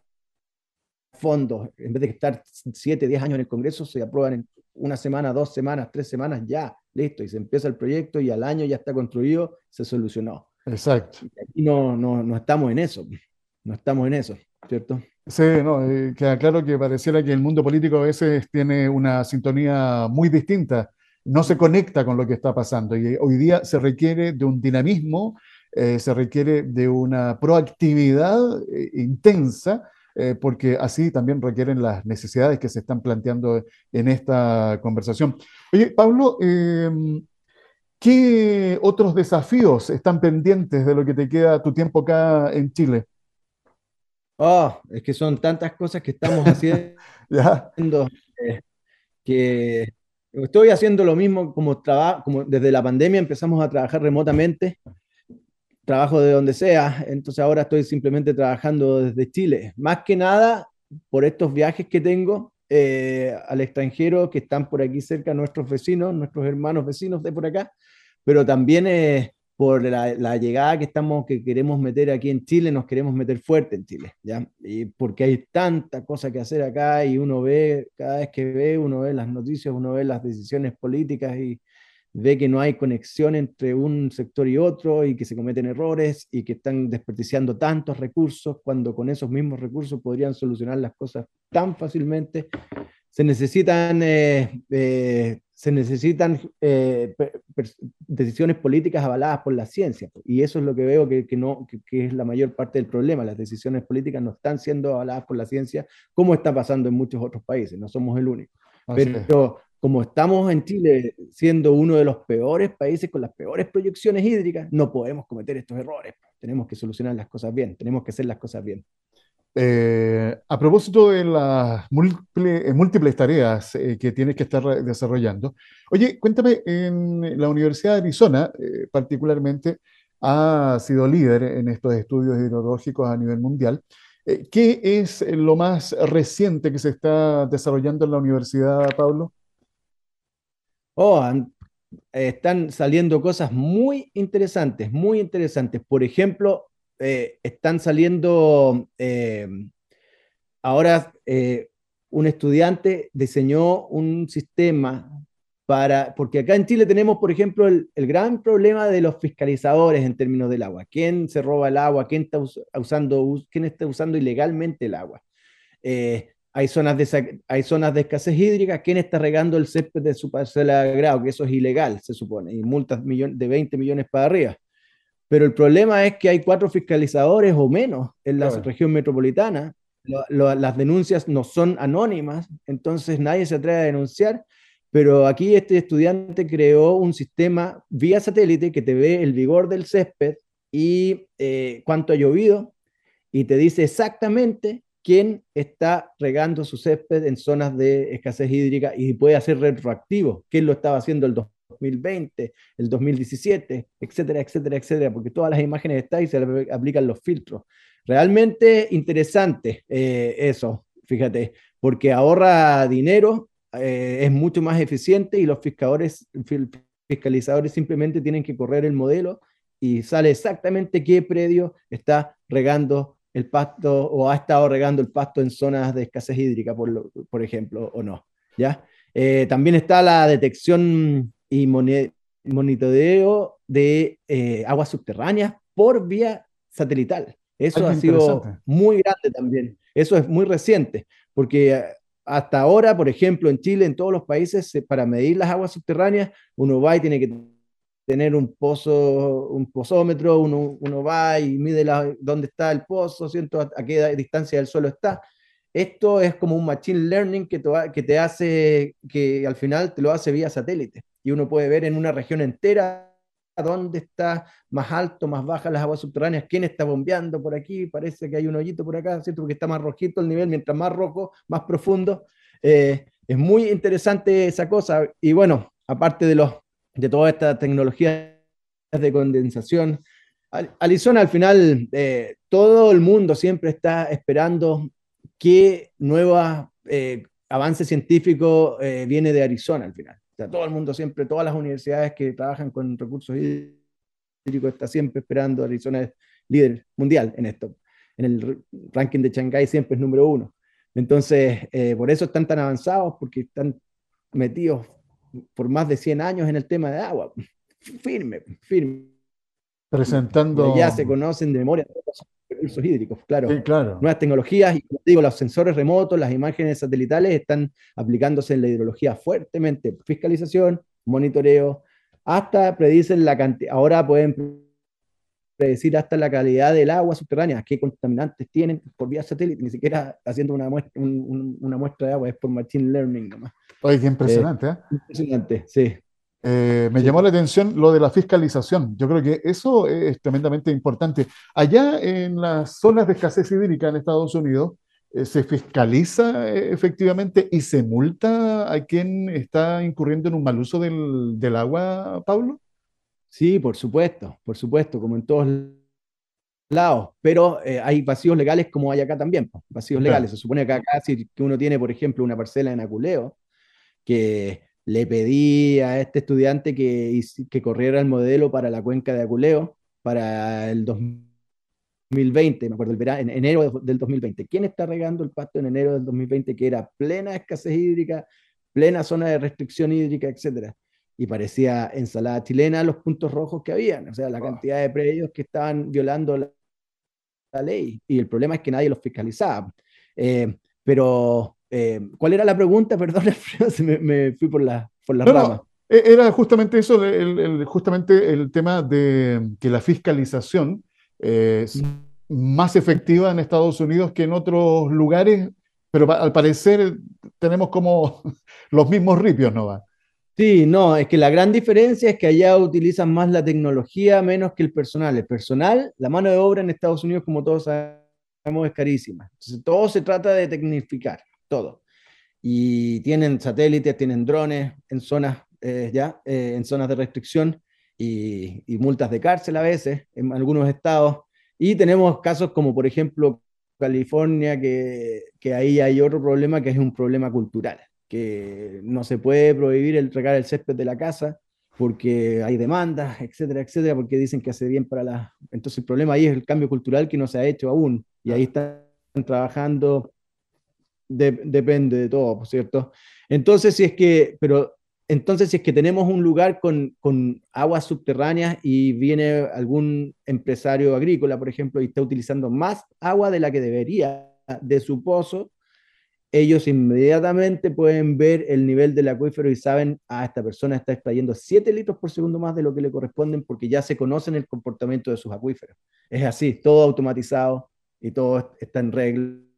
fondos, en vez de estar 7, 10 años en el Congreso, se aprueban en una semana, dos semanas, tres semanas, ya, listo, y se empieza el proyecto y al año ya está construido, se solucionó. Exacto. Y no, no, no estamos en eso, no estamos en eso, ¿cierto? Sí, no, eh, queda claro que pareciera que el mundo político a veces tiene una sintonía muy distinta, no se conecta con lo que está pasando y hoy día se requiere de un dinamismo, eh, se requiere de una proactividad eh, intensa, porque así también requieren las necesidades que se están planteando en esta conversación. Oye, Pablo, em, ¿qué otros desafíos están pendientes de lo que te queda tu tiempo acá en Chile? Oh, es que son tantas cosas que estamos haciendo eh, que estoy haciendo lo mismo como desde la pandemia empezamos a trabajar remotamente, trabajo de donde sea, entonces ahora estoy simplemente trabajando desde Chile. Más que nada, por estos viajes que tengo, eh, al extranjero que están por aquí cerca, nuestros vecinos, nuestros hermanos vecinos de por acá, pero también eh, por la, llegada que estamos, que queremos meter aquí en Chile, nos queremos meter fuerte en Chile, ¿ya? Y porque hay tanta cosa que hacer acá y uno ve, cada vez que ve, uno ve las noticias, uno ve las decisiones políticas y ve que no hay conexión entre un sector y otro y que se cometen errores y que están desperdiciando tantos recursos cuando con esos mismos recursos podrían solucionar las cosas tan fácilmente. Se necesitan, eh, eh, se necesitan eh, decisiones políticas avaladas por la ciencia y eso es lo que veo que, que no, que, es la mayor parte del problema. Las decisiones políticas no están siendo avaladas por la ciencia como está pasando en muchos otros países, no somos el único. Pero como estamos en Chile siendo uno de los peores países con las peores proyecciones hídricas, no podemos cometer estos errores. Tenemos que solucionar las cosas bien, tenemos que hacer las cosas bien. Eh, a propósito de las múltiples, eh, múltiples tareas eh, que tienes que estar desarrollando, oye, cuéntame, en la Universidad de Arizona, particularmente, ha sido líder en estos estudios hidrológicos a nivel mundial. ¿Qué es lo más reciente que se está desarrollando en la universidad, Pablo? Oh, están saliendo cosas muy interesantes, muy interesantes. Por ejemplo, eh, están saliendo, eh, ahora eh, un estudiante diseñó un sistema para, porque acá en Chile tenemos, por ejemplo, el, gran problema de los fiscalizadores en términos del agua. ¿Quién se roba el agua? ¿Quién está usando, quién está usando ilegalmente el agua? hay zonas, de, hay zonas de escasez hídrica, ¿quién está regando el césped de su parcela de grado? Que eso es ilegal, se supone, y multas de 20 millones para arriba. Pero el problema es que hay cuatro fiscalizadores o menos en la región metropolitana. las denuncias no son anónimas, entonces nadie se atreve a denunciar. Pero aquí este estudiante creó un sistema vía satélite que te ve el vigor del césped y eh, cuánto ha llovido y te dice exactamente quién está regando su césped en zonas de escasez hídrica y puede hacer retroactivo, quién lo estaba haciendo el 2020, el 2017, etcétera, etcétera, etcétera, porque todas las imágenes están y se le aplican los filtros. Realmente interesante eh, eso, fíjate, porque ahorra dinero, eh, es mucho más eficiente y los fiscadores, fiscalizadores simplemente tienen que correr el modelo y sale exactamente qué predio está regando el pasto o ha estado regando el pasto en zonas de escasez hídrica, por, por ejemplo, o no. ¿ya? Eh, también está la detección y monitoreo de eh, aguas subterráneas por vía satelital. Eso ha sido muy grande también. Eso es muy reciente, porque eh, hasta ahora, por ejemplo, en Chile, en todos los países, para medir las aguas subterráneas, uno va y tiene que tener un pozo, un pozómetro, uno, uno va y mide la, dónde está el pozo, ¿cierto? A, qué distancia del suelo está. Esto es como un machine learning que te, que te hace, que al final te lo hace vía satélite. Y uno puede ver en una región entera dónde está más alto, más baja las aguas subterráneas, quién está bombeando por aquí, parece que hay un hoyito por acá, ¿cierto? Porque está más rojito el nivel, mientras más rojo, más profundo. Eh, es muy interesante esa cosa. Y bueno, aparte de los de toda esta tecnología de condensación. Arizona, al final, eh, todo el mundo siempre está esperando qué nuevo eh, avance científico eh, viene de Arizona al final. Todo el mundo siempre, todas las universidades que trabajan con recursos hídricos está siempre esperando. Arizona es líder mundial en esto. En el ranking de Shanghái siempre es número uno. Entonces, por eso están tan avanzados, porque están metidos por más de 100 años en el tema de agua. Firme, firme. Presentando. Ya se conocen de memoria recursos hídricos, claro. Sí, claro. Nuevas tecnologías, y como digo, los sensores remotos, las imágenes satelitales están aplicándose en la hidrología fuertemente. Fiscalización, monitoreo, hasta predicen la cantidad. Ahora pueden predecir hasta la calidad del agua subterránea, qué contaminantes tienen por vía satélite, ni siquiera haciendo una muestra, una muestra de agua, es por machine learning nomás. Oye, qué impresionante, ¿eh? Impresionante, sí. Eh, me llamó la atención lo de la fiscalización. Yo creo que eso es tremendamente importante. Allá en las zonas de escasez hídrica en Estados Unidos, eh, ¿se fiscaliza efectivamente y se multa a quien está incurriendo en un mal uso del, del agua, Pablo? Sí, por supuesto, por supuesto, como en todos lados, pero eh, hay vacíos legales como hay acá también, vacíos legales. Se supone que acá si que uno tiene, por ejemplo, una parcela en Aculeo, que le pedí a este estudiante que, que corriera el modelo para la cuenca de Aculeo para el 2020, me acuerdo, el verano, en enero del 2020. ¿Quién está regando el pasto en enero del 2020 que era plena escasez hídrica, plena zona de restricción hídrica, etcétera? Y parecía ensalada chilena los puntos rojos que habían, o sea, la cantidad de predios que estaban violando la, ley. Y el problema es que nadie los fiscalizaba. Eh, pero eh, ¿Cuál era la pregunta? Perdón, me, me fui por la, por la rama. E, era justamente eso, el, justamente el tema de que la fiscalización es más efectiva en Estados Unidos que en otros lugares, pero al parecer tenemos como los mismos ripios, ¿no va? Sí, no, es que la gran diferencia es que allá utilizan más la tecnología menos que el personal. El personal, la mano de obra en Estados Unidos, como todos sabemos, es carísima. Entonces, todo se trata de tecnificar todo. Y tienen satélites, tienen drones en zonas, eh, ya, eh, en zonas de restricción y, multas de cárcel a veces en algunos estados. Y tenemos casos como, por ejemplo, California, que, que ahí hay otro problema que es un problema cultural, que no se puede prohibir el regar el césped de la casa porque hay demandas, etcétera, etcétera, porque dicen que hace bien para la... Entonces el problema ahí es el cambio cultural que no se ha hecho aún, y ahí están trabajando depende de todo, ¿cierto? Entonces, si es que, pero entonces, si es que tenemos un lugar con, con, aguas subterráneas y viene algún empresario agrícola, por ejemplo, y está utilizando más agua de la que debería de su pozo, ellos inmediatamente pueden ver el nivel del acuífero y saben, ah, esta persona está extrayendo 7 litros por segundo más de lo que le corresponden porque ya se conocen el comportamiento de sus acuíferos. Es así, todo automatizado y todo está en regla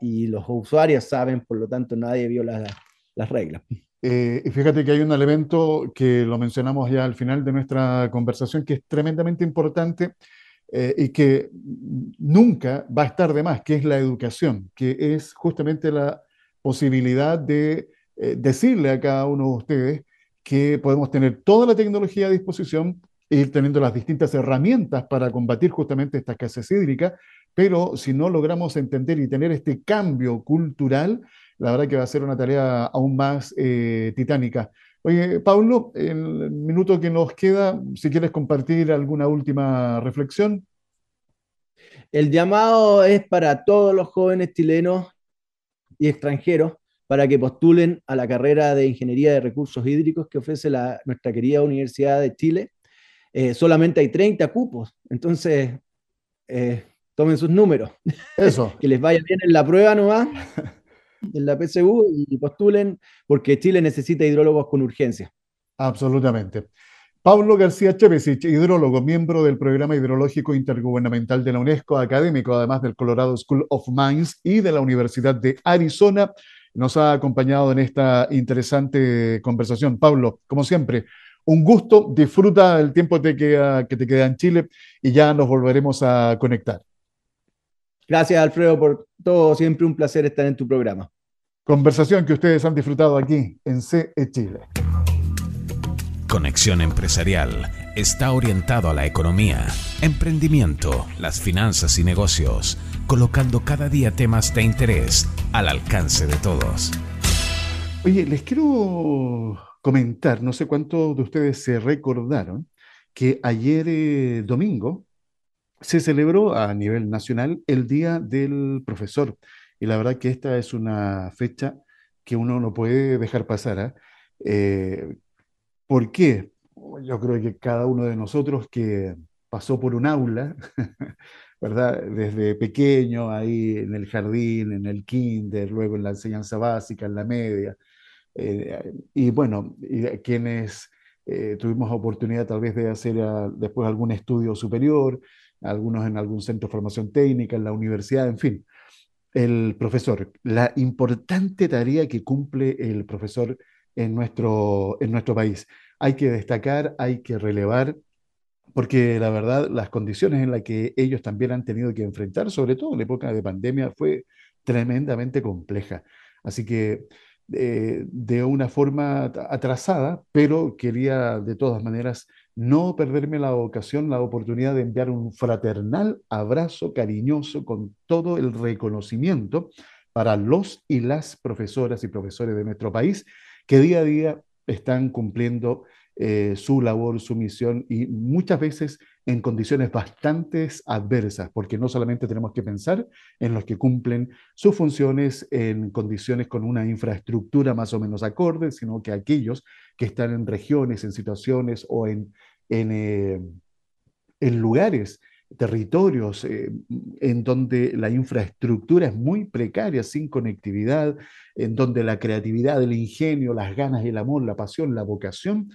y los usuarios saben, por lo tanto nadie viola las reglas. Eh, y fíjate que hay un elemento que lo mencionamos ya al final de nuestra conversación que es tremendamente importante eh, y que nunca va a estar de más, que es la educación, que es justamente la posibilidad de eh, decirle a cada uno de ustedes que podemos tener toda la tecnología a disposición ir teniendo las distintas herramientas para combatir justamente esta escasez hídrica, pero si no logramos entender y tener este cambio cultural, la verdad que va a ser una tarea aún más eh, titánica. Oye, Paulo, en el minuto que nos queda, si quieres compartir alguna última reflexión. El llamado es para todos los jóvenes chilenos y extranjeros para que postulen a la carrera de Ingeniería de Recursos Hídricos que ofrece la, nuestra querida Universidad de Chile. Eh, solamente hay 30 cupos, entonces eh, tomen sus números. Eso. que les vaya bien en la prueba nomás, en la PSU, y postulen, porque Chile necesita hidrólogos con urgencia. Absolutamente. Pablo García Chevesich, hidrólogo, miembro del Programa Hidrológico Intergubernamental de la UNESCO, académico además del Colorado School of Mines y de la Universidad de Arizona, nos ha acompañado en esta interesante conversación. Pablo, como siempre, un gusto, disfruta el tiempo que te queda en Chile y ya nos volveremos a conectar. Gracias, Alfredo, por todo. Siempre un placer estar en tu programa. Conversación que ustedes han disfrutado aquí en CE Chile. Conexión Empresarial está orientado a la economía, emprendimiento, las finanzas y negocios, colocando cada día temas de interés al alcance de todos. Oye, les quiero comentar, no sé cuántos de ustedes se recordaron, que ayer eh, domingo se celebró a nivel nacional el Día del Profesor. Y la verdad que esta es una fecha que uno no puede dejar pasar. ¿ah? ¿eh? por qué? Yo creo que cada uno de nosotros que pasó por un aula, ¿verdad? Desde pequeño, ahí en el jardín, en el kinder, luego en la enseñanza básica, en la media, eh, y bueno, y quienes eh, tuvimos oportunidad tal vez de hacer ah, después algún estudio superior, algunos en algún centro de formación técnica, en la universidad, en fin. El profesor, la importante tarea que cumple el profesor en nuestro, en nuestro país. Hay que destacar, hay que relevar, porque la verdad las condiciones en las que ellos también han tenido que enfrentar, sobre todo en la época de pandemia, fue tremendamente compleja. Así que de una forma atrasada, pero quería de todas maneras no perderme la ocasión, la oportunidad de enviar un fraternal abrazo cariñoso con todo el reconocimiento para los y las profesoras y profesores de nuestro país que día a día están cumpliendo eh, su labor, su misión y muchas veces en condiciones bastante adversas, porque no solamente tenemos que pensar en los que cumplen sus funciones en condiciones con una infraestructura más o menos acorde, sino que aquellos que están en regiones, en situaciones o en, en, eh, en lugares territorios eh, en donde la infraestructura es muy precaria, sin conectividad, en donde la creatividad, el ingenio, las ganas, el amor, la pasión, la vocación,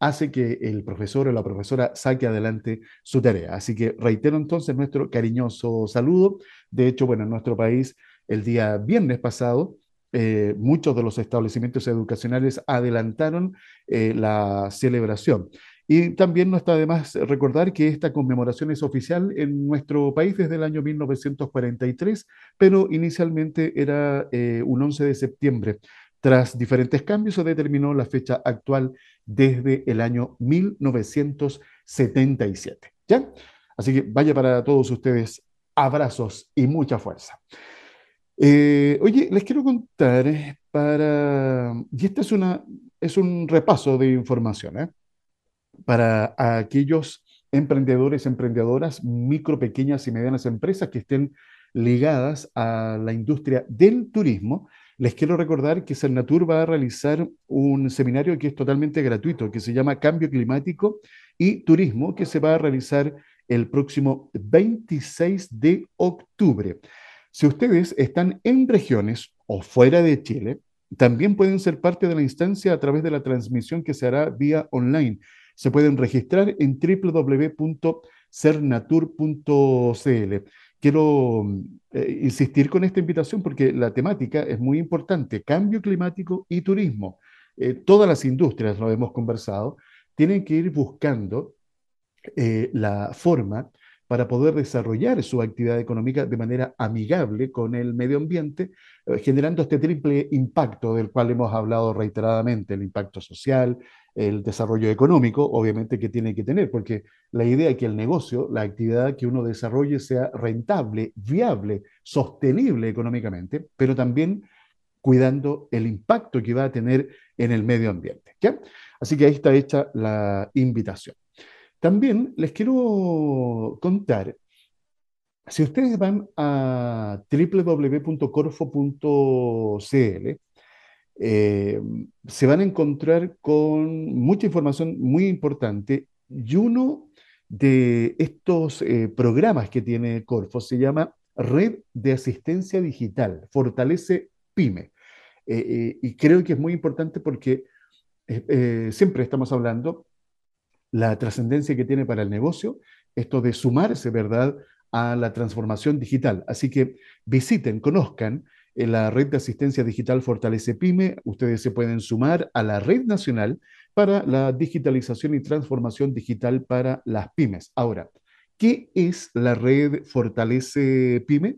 hace que el profesor o la profesora saque adelante su tarea. Así que reitero entonces nuestro cariñoso saludo. De hecho, bueno, en nuestro país, el día viernes pasado, eh, muchos de los establecimientos educacionales adelantaron eh, la celebración. Y también no está de más recordar que esta conmemoración es oficial en nuestro país desde el año 1943, pero inicialmente era eh, un 11 de septiembre. Tras diferentes cambios se determinó la fecha actual desde el año 1977. ¿Ya? Así que vaya para todos ustedes abrazos y mucha fuerza. Eh, oye, les quiero contar eh, para, y este es, una, es un repaso de información, ¿eh? para aquellos emprendedores, emprendedoras, micro, pequeñas y medianas empresas que estén ligadas a la industria del turismo, les quiero recordar que Cernatur va a realizar un seminario que es totalmente gratuito, que se llama Cambio Climático y Turismo, que se va a realizar el próximo 26 de octubre. Si ustedes están en regiones o fuera de Chile, también pueden ser parte de la instancia a través de la transmisión que se hará vía online se pueden registrar en www.cernatur.cl. Quiero eh, insistir con esta invitación porque la temática es muy importante, cambio climático y turismo. Eh, todas las industrias, lo hemos conversado, tienen que ir buscando eh, la forma para poder desarrollar su actividad económica de manera amigable con el medio ambiente, generando este triple impacto del cual hemos hablado reiteradamente, el impacto social, el desarrollo económico, obviamente, que tiene que tener, porque la idea es que el negocio, la actividad que uno desarrolle sea rentable, viable, sostenible económicamente, pero también cuidando el impacto que va a tener en el medio ambiente. ¿ya? Así que ahí está hecha la invitación. También les quiero contar, si ustedes van a www.corfo.cl, eh, se van a encontrar con mucha información muy importante y uno de estos eh, programas que tiene Corfo se llama Red de Asistencia Digital, Fortalece PyME. Eh, y creo que es muy importante porque siempre estamos hablando la trascendencia que tiene para el negocio, esto de sumarse, ¿verdad?, a la transformación digital. Así que visiten, conozcan en la red de asistencia digital Fortalece Pyme. Ustedes se pueden sumar a la red nacional para la digitalización y transformación digital para las pymes. Ahora, ¿qué es la red Fortalece Pyme?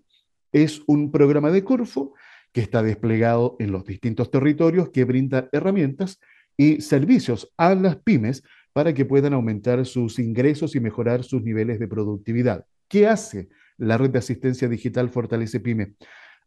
Es un programa de Corfo que está desplegado en los distintos territorios que brinda herramientas y servicios a las pymes para que puedan aumentar sus ingresos y mejorar sus niveles de productividad. ¿Qué hace la red de asistencia digital Fortalece Pyme?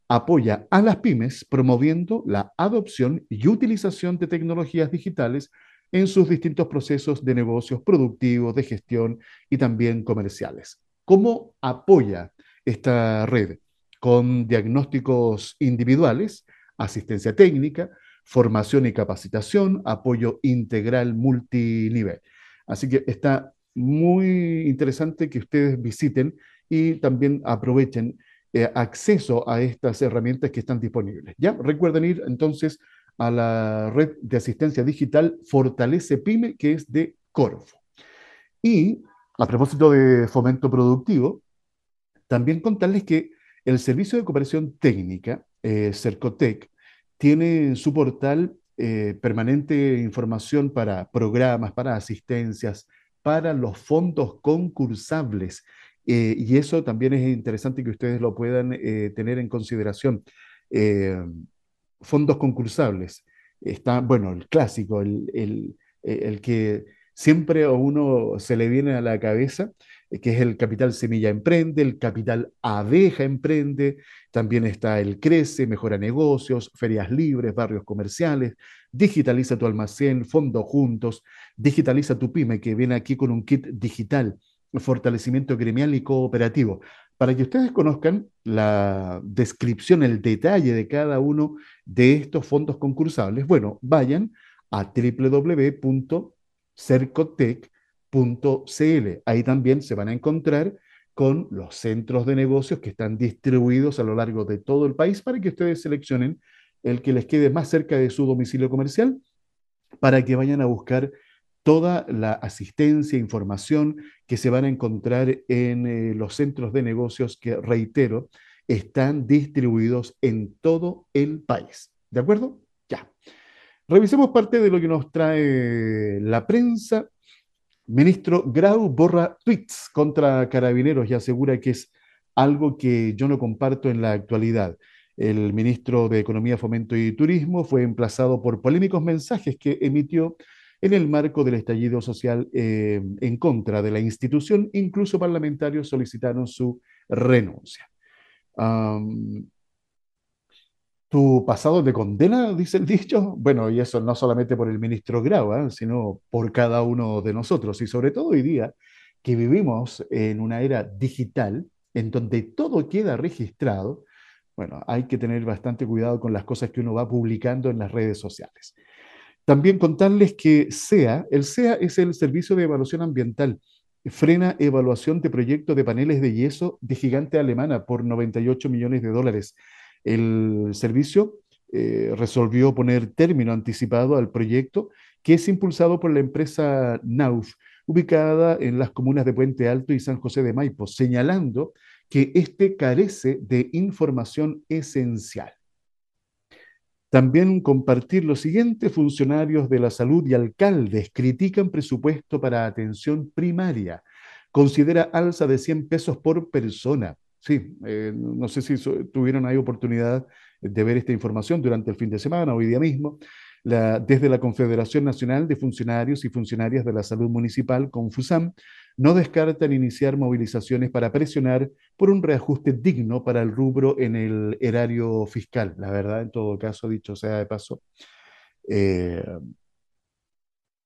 Apoya a las pymes promoviendo la adopción y utilización de tecnologías digitales en sus distintos procesos de negocios productivos, de gestión y también comerciales. ¿Cómo apoya esta red? Con diagnósticos individuales, asistencia técnica, formación y capacitación, apoyo integral multinivel. Así que está muy interesante que ustedes visiten y también aprovechen eh, acceso a estas herramientas que están disponibles. ¿ya? Recuerden ir entonces a la red de asistencia digital Fortalece Pyme, que es de Corfo. Y a propósito de fomento productivo, también contarles que el Servicio de Cooperación Técnica, eh, Cercotec, tiene en su portal eh, permanente información para programas, para asistencias, para los fondos concursables eh, y eso también es interesante que ustedes lo puedan eh, tener en consideración. Eh, fondos concursables. Está, bueno, el clásico, el, el, el que siempre a uno se le viene a la cabeza, que es el capital semilla emprende, el capital abeja emprende, también está el crece, mejora negocios, ferias libres, barrios comerciales, digitaliza tu almacén, fondos juntos, digitaliza tu pyme, que viene aquí con un kit digital, fortalecimiento gremial y cooperativo. Para que ustedes conozcan la descripción, el detalle de cada uno de estos fondos concursables, bueno, vayan a www.cercotec.cl. Ahí también se van a encontrar con los centros de negocios que están distribuidos a lo largo de todo el país para que ustedes seleccionen el que les quede más cerca de su domicilio comercial para que vayan a buscar toda la asistencia, información que se van a encontrar en eh, los centros de negocios que, reitero, están distribuidos en todo el país. ¿De acuerdo? Ya. Revisemos parte de lo que nos trae la prensa. Ministro Grau borra tweets contra carabineros y asegura que es algo que yo no comparto en la actualidad. El ministro de Economía, Fomento y Turismo fue emplazado por polémicos mensajes que emitió en el marco del estallido social eh, en contra de la institución. Incluso parlamentarios solicitaron su renuncia. ¿Tu pasado de condena, dice el dicho? Bueno, y eso no solamente por el ministro Grau, ¿eh? sino por cada uno de nosotros. Y sobre todo hoy día, que vivimos en una era digital, en donde todo queda registrado, bueno, hay que tener bastante cuidado con las cosas que uno va publicando en las redes sociales. También contarles que SEA, el SEA es el Servicio de Evaluación Ambiental, frena evaluación de proyectos de paneles de yeso de gigante alemana por 98 millones de dólares. El servicio eh, resolvió poner término anticipado al proyecto que es impulsado por la empresa NAUF, ubicada en las comunas de Puente Alto y San José de Maipo, señalando que este carece de información esencial. También compartir lo siguiente, funcionarios de la salud y alcaldes critican presupuesto para atención primaria. Considera alza de 100 pesos por persona. Sí, eh, no sé si tuvieron ahí oportunidad de ver esta información durante el fin de semana, hoy día mismo. desde la Confederación Nacional de Funcionarios y Funcionarias de la Salud Municipal, Confusam, no descartan iniciar movilizaciones para presionar por un reajuste digno para el rubro en el erario fiscal. La verdad, en todo caso, dicho sea de paso, eh,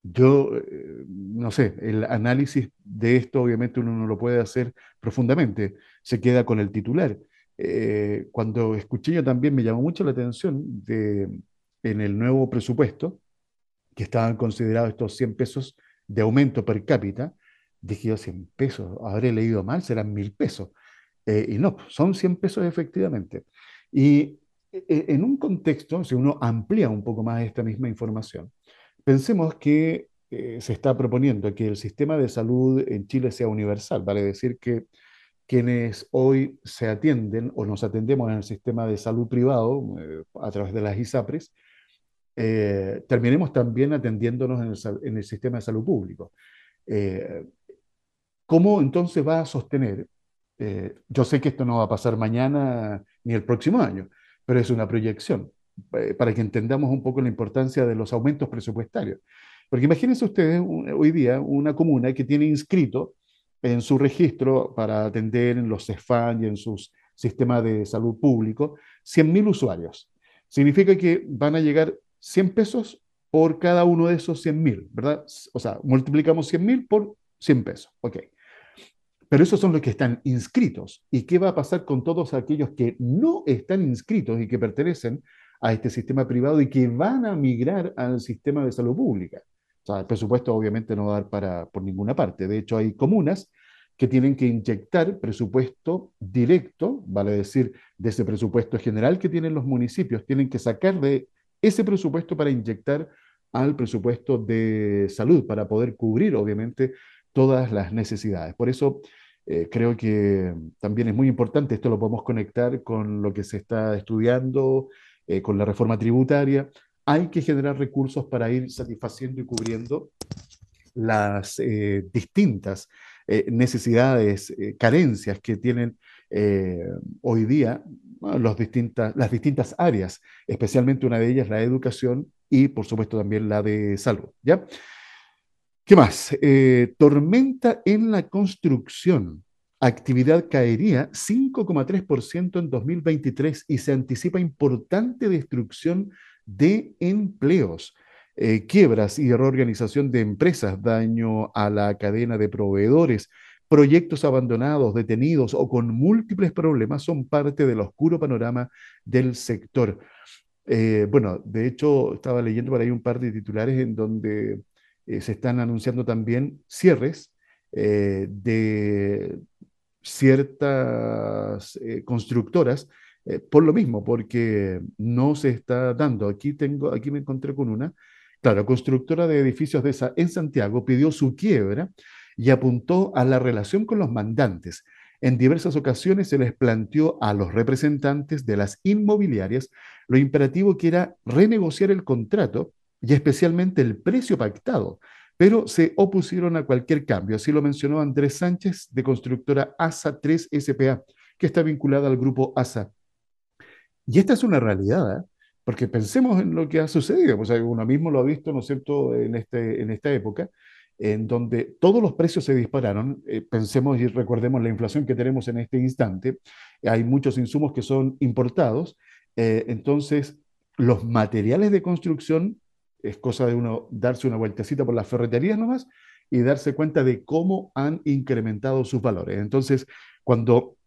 yo, eh, no sé, el análisis de esto obviamente uno no lo puede hacer profundamente, se queda con el titular. Eh, cuando escuché yo también me llamó mucho la atención de, en el nuevo presupuesto, que estaban considerados estos 100 pesos de aumento per cápita, dije yo 100 pesos, habré leído mal, serán mil pesos. Eh, y no, son 100 pesos efectivamente. Y e, e, en un contexto, si uno amplía un poco más esta misma información, pensemos que eh, se está proponiendo que el sistema de salud en Chile sea universal, vale decir que quienes hoy se atienden o nos atendemos en el sistema de salud privado eh, a través de las ISAPRES, terminemos también atendiéndonos en el, en el, sistema de salud público. ¿Cómo entonces va a sostener? Eh, yo sé que esto no va a pasar mañana ni el próximo año, pero es una proyección eh, para que entendamos un poco la importancia de los aumentos presupuestarios. Porque imagínense ustedes hoy día una comuna que tiene inscrito en su registro para atender en los CEFAN y en sus sistemas de salud público 100.000 usuarios. Significa que van a llegar 100 pesos por cada uno de esos 100.000, ¿verdad? O sea, multiplicamos 100.000 por 100 pesos. Ok. Pero esos son los que están inscritos. ¿Y qué va a pasar con todos aquellos que no están inscritos y que pertenecen a este sistema privado y que van a migrar al sistema de salud pública? El presupuesto obviamente no va a dar para, por ninguna parte. De hecho, hay comunas que tienen que inyectar presupuesto directo, vale decir, de ese presupuesto general que tienen los municipios, tienen que sacar de ese presupuesto para inyectar al presupuesto de salud, para poder cubrir, obviamente, todas las necesidades. Por eso eh, creo que también es muy importante, esto lo podemos conectar con lo que se está estudiando, eh, con la reforma tributaria. Hay que generar recursos para ir satisfaciendo y cubriendo las eh, distintas necesidades, carencias que tienen hoy día los distintas, las distintas áreas, especialmente una de ellas la educación y por supuesto también la de salud. ¿ya? ¿Qué más? Eh, tormenta en la construcción. Actividad caería 5,3% en 2023 y se anticipa importante destrucción de empleos. Eh, quiebras y reorganización de empresas, daño a la cadena de proveedores, proyectos abandonados, detenidos o con múltiples problemas son parte del oscuro panorama del sector. Eh, bueno, de hecho, estaba leyendo por ahí un par de titulares en donde eh, se están anunciando también cierres eh, de ciertas constructoras por lo mismo, porque no se está dando. Aquí tengo, aquí me encontré con una, claro, constructora de edificios de esa en Santiago pidió su quiebra y apuntó a la relación con los mandantes. En diversas ocasiones se les planteó a los representantes de las inmobiliarias lo imperativo que era renegociar el contrato y especialmente el precio pactado, pero se opusieron a cualquier cambio. Así lo mencionó Andrés Sánchez de constructora ASA 3 SPA, que está vinculada al grupo ASA. Y esta es una realidad, ¿eh? porque pensemos en lo que ha sucedido, pues uno mismo lo ha visto, ¿no es cierto?, en, este, en esta época en donde todos los precios se dispararon. Eh, pensemos y recordemos la inflación que tenemos en este instante. Hay muchos insumos que son importados. Eh, entonces, los materiales de construcción es cosa de uno darse una vueltecita por las ferreterías nomás y darse cuenta de cómo han incrementado sus valores. Entonces, cuando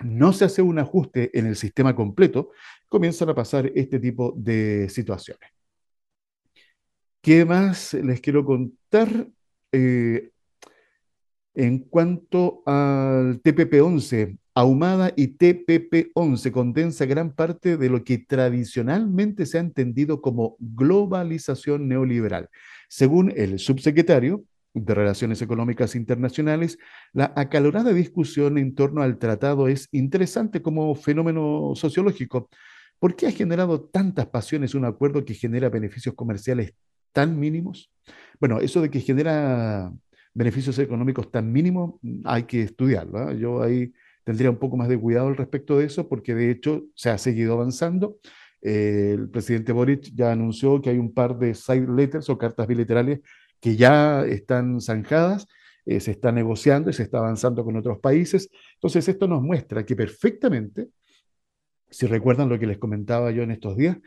no se hace un ajuste en el sistema completo, comienzan a pasar este tipo de situaciones. ¿Qué más les quiero contar? Eh, en cuanto al TPP-11, Ahumada y TPP-11 condensa gran parte de lo que tradicionalmente se ha entendido como globalización neoliberal. Según el subsecretario de Relaciones Económicas Internacionales, la acalorada discusión en torno al tratado es interesante como fenómeno sociológico. ¿Por qué ha generado tantas pasiones un acuerdo que genera beneficios comerciales tan mínimos? Bueno, eso de que genera beneficios económicos tan mínimos, hay que estudiarlo. ¿ah? Yo ahí tendría un poco más de cuidado al respecto de eso, porque de hecho se ha seguido avanzando. Eh, el presidente Boric ya anunció que hay un par de side letters o cartas bilaterales que ya están zanjadas, eh, se está negociando y se está avanzando con otros países. Entonces, esto nos muestra que perfectamente, si recuerdan lo que les comentaba yo en estos días,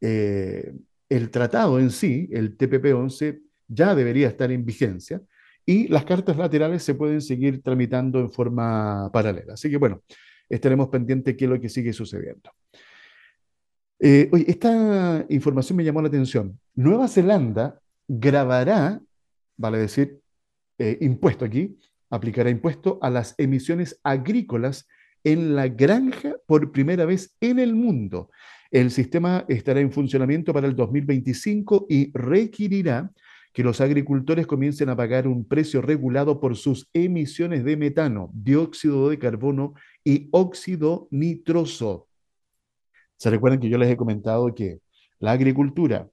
eh, el tratado en sí, el TPP-11, ya debería estar en vigencia y las cartas laterales se pueden seguir tramitando en forma paralela. Así que bueno, estaremos pendientes de qué es lo que sigue sucediendo. Eh, esta información me llamó la atención. Nueva Zelanda grabará, vale decir, eh, impuesto aquí, aplicará impuesto a las emisiones agrícolas en la granja por primera vez en el mundo. El sistema estará en funcionamiento para el 2025 y requerirá que los agricultores comiencen a pagar un precio regulado por sus emisiones de metano, dióxido de carbono y óxido nitroso. Se recuerdan que yo les he comentado que la agricultura,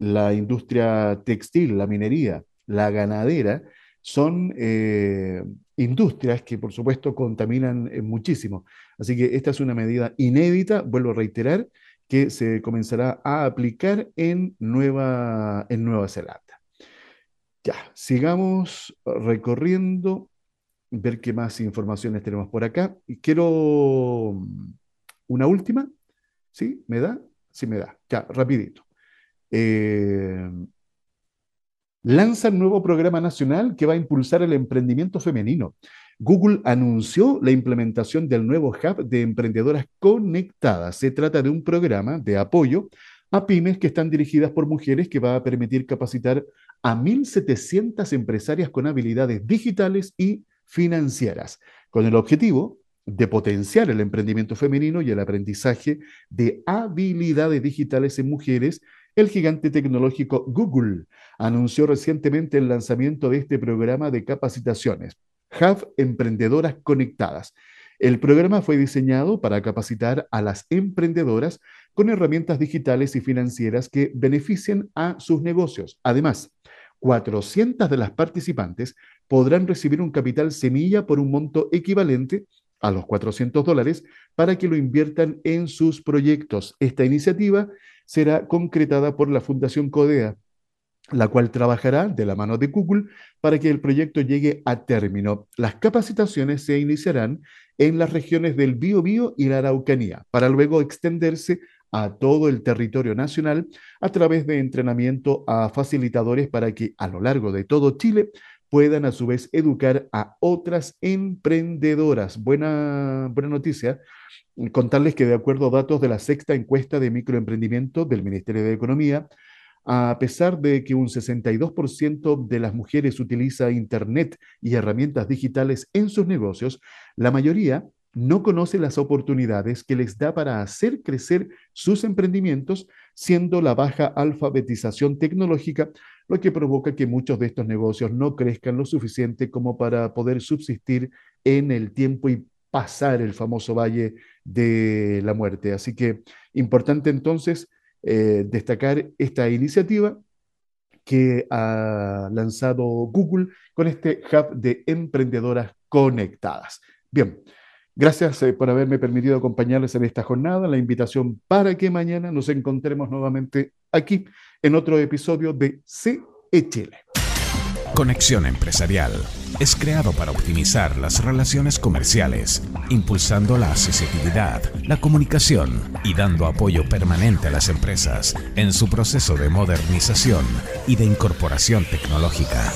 la industria textil, la minería, la ganadera, son eh, industrias que por supuesto contaminan eh, muchísimo. Así que esta es una medida inédita, vuelvo a reiterar, que se comenzará a aplicar en Nueva, en Nueva Zelanda. Ya, sigamos recorriendo, ver qué más informaciones tenemos por acá. Y quiero mm, una última, ¿sí? ¿Me da? Sí, me da. Ya, rapidito. Eh, lanza un nuevo programa nacional que va a impulsar el emprendimiento femenino. Google anunció la implementación del nuevo hub de emprendedoras conectadas. Se trata de un programa de apoyo a pymes que están dirigidas por mujeres que va a permitir capacitar a 1.700 empresarias con habilidades digitales y financieras, con el objetivo de potenciar el emprendimiento femenino y el aprendizaje de habilidades digitales en mujeres, el gigante tecnológico Google anunció recientemente el lanzamiento de este programa de capacitaciones, Hub Emprendedoras Conectadas. El programa fue diseñado para capacitar a las emprendedoras con herramientas digitales y financieras que beneficien a sus negocios. Además, 400 de las participantes podrán recibir un capital semilla por un monto equivalente a los 400 dólares para que lo inviertan en sus proyectos. Esta iniciativa será concretada por la Fundación Codea, la cual trabajará de la mano de Google para que el proyecto llegue a término. Las capacitaciones se iniciarán en las regiones del Biobío y la Araucanía, para luego extenderse a todo el territorio nacional a través de entrenamiento a facilitadores para que a lo largo de todo Chile puedan a su vez educar a otras emprendedoras. Buena, buena noticia. Contarles que de acuerdo a datos de la sexta encuesta de microemprendimiento del Ministerio de Economía, a pesar de que un 62% de las mujeres utiliza Internet y herramientas digitales en sus negocios, la mayoría no conoce las oportunidades que les da para hacer crecer sus emprendimientos, siendo la baja alfabetización tecnológica lo que provoca que muchos de estos negocios no crezcan lo suficiente como para poder subsistir en el tiempo y pasar el famoso valle de la muerte. Así que importante entonces eh, destacar esta iniciativa que ha lanzado Google con este hub de emprendedoras conectadas. Bien, gracias eh, por haberme permitido acompañarles en esta jornada. La invitación para que mañana nos encontremos nuevamente aquí en otro episodio de CE Conexión Empresarial es creado para optimizar las relaciones comerciales, impulsando la accesibilidad, la comunicación y dando apoyo permanente a las empresas en su proceso de modernización y de incorporación tecnológica.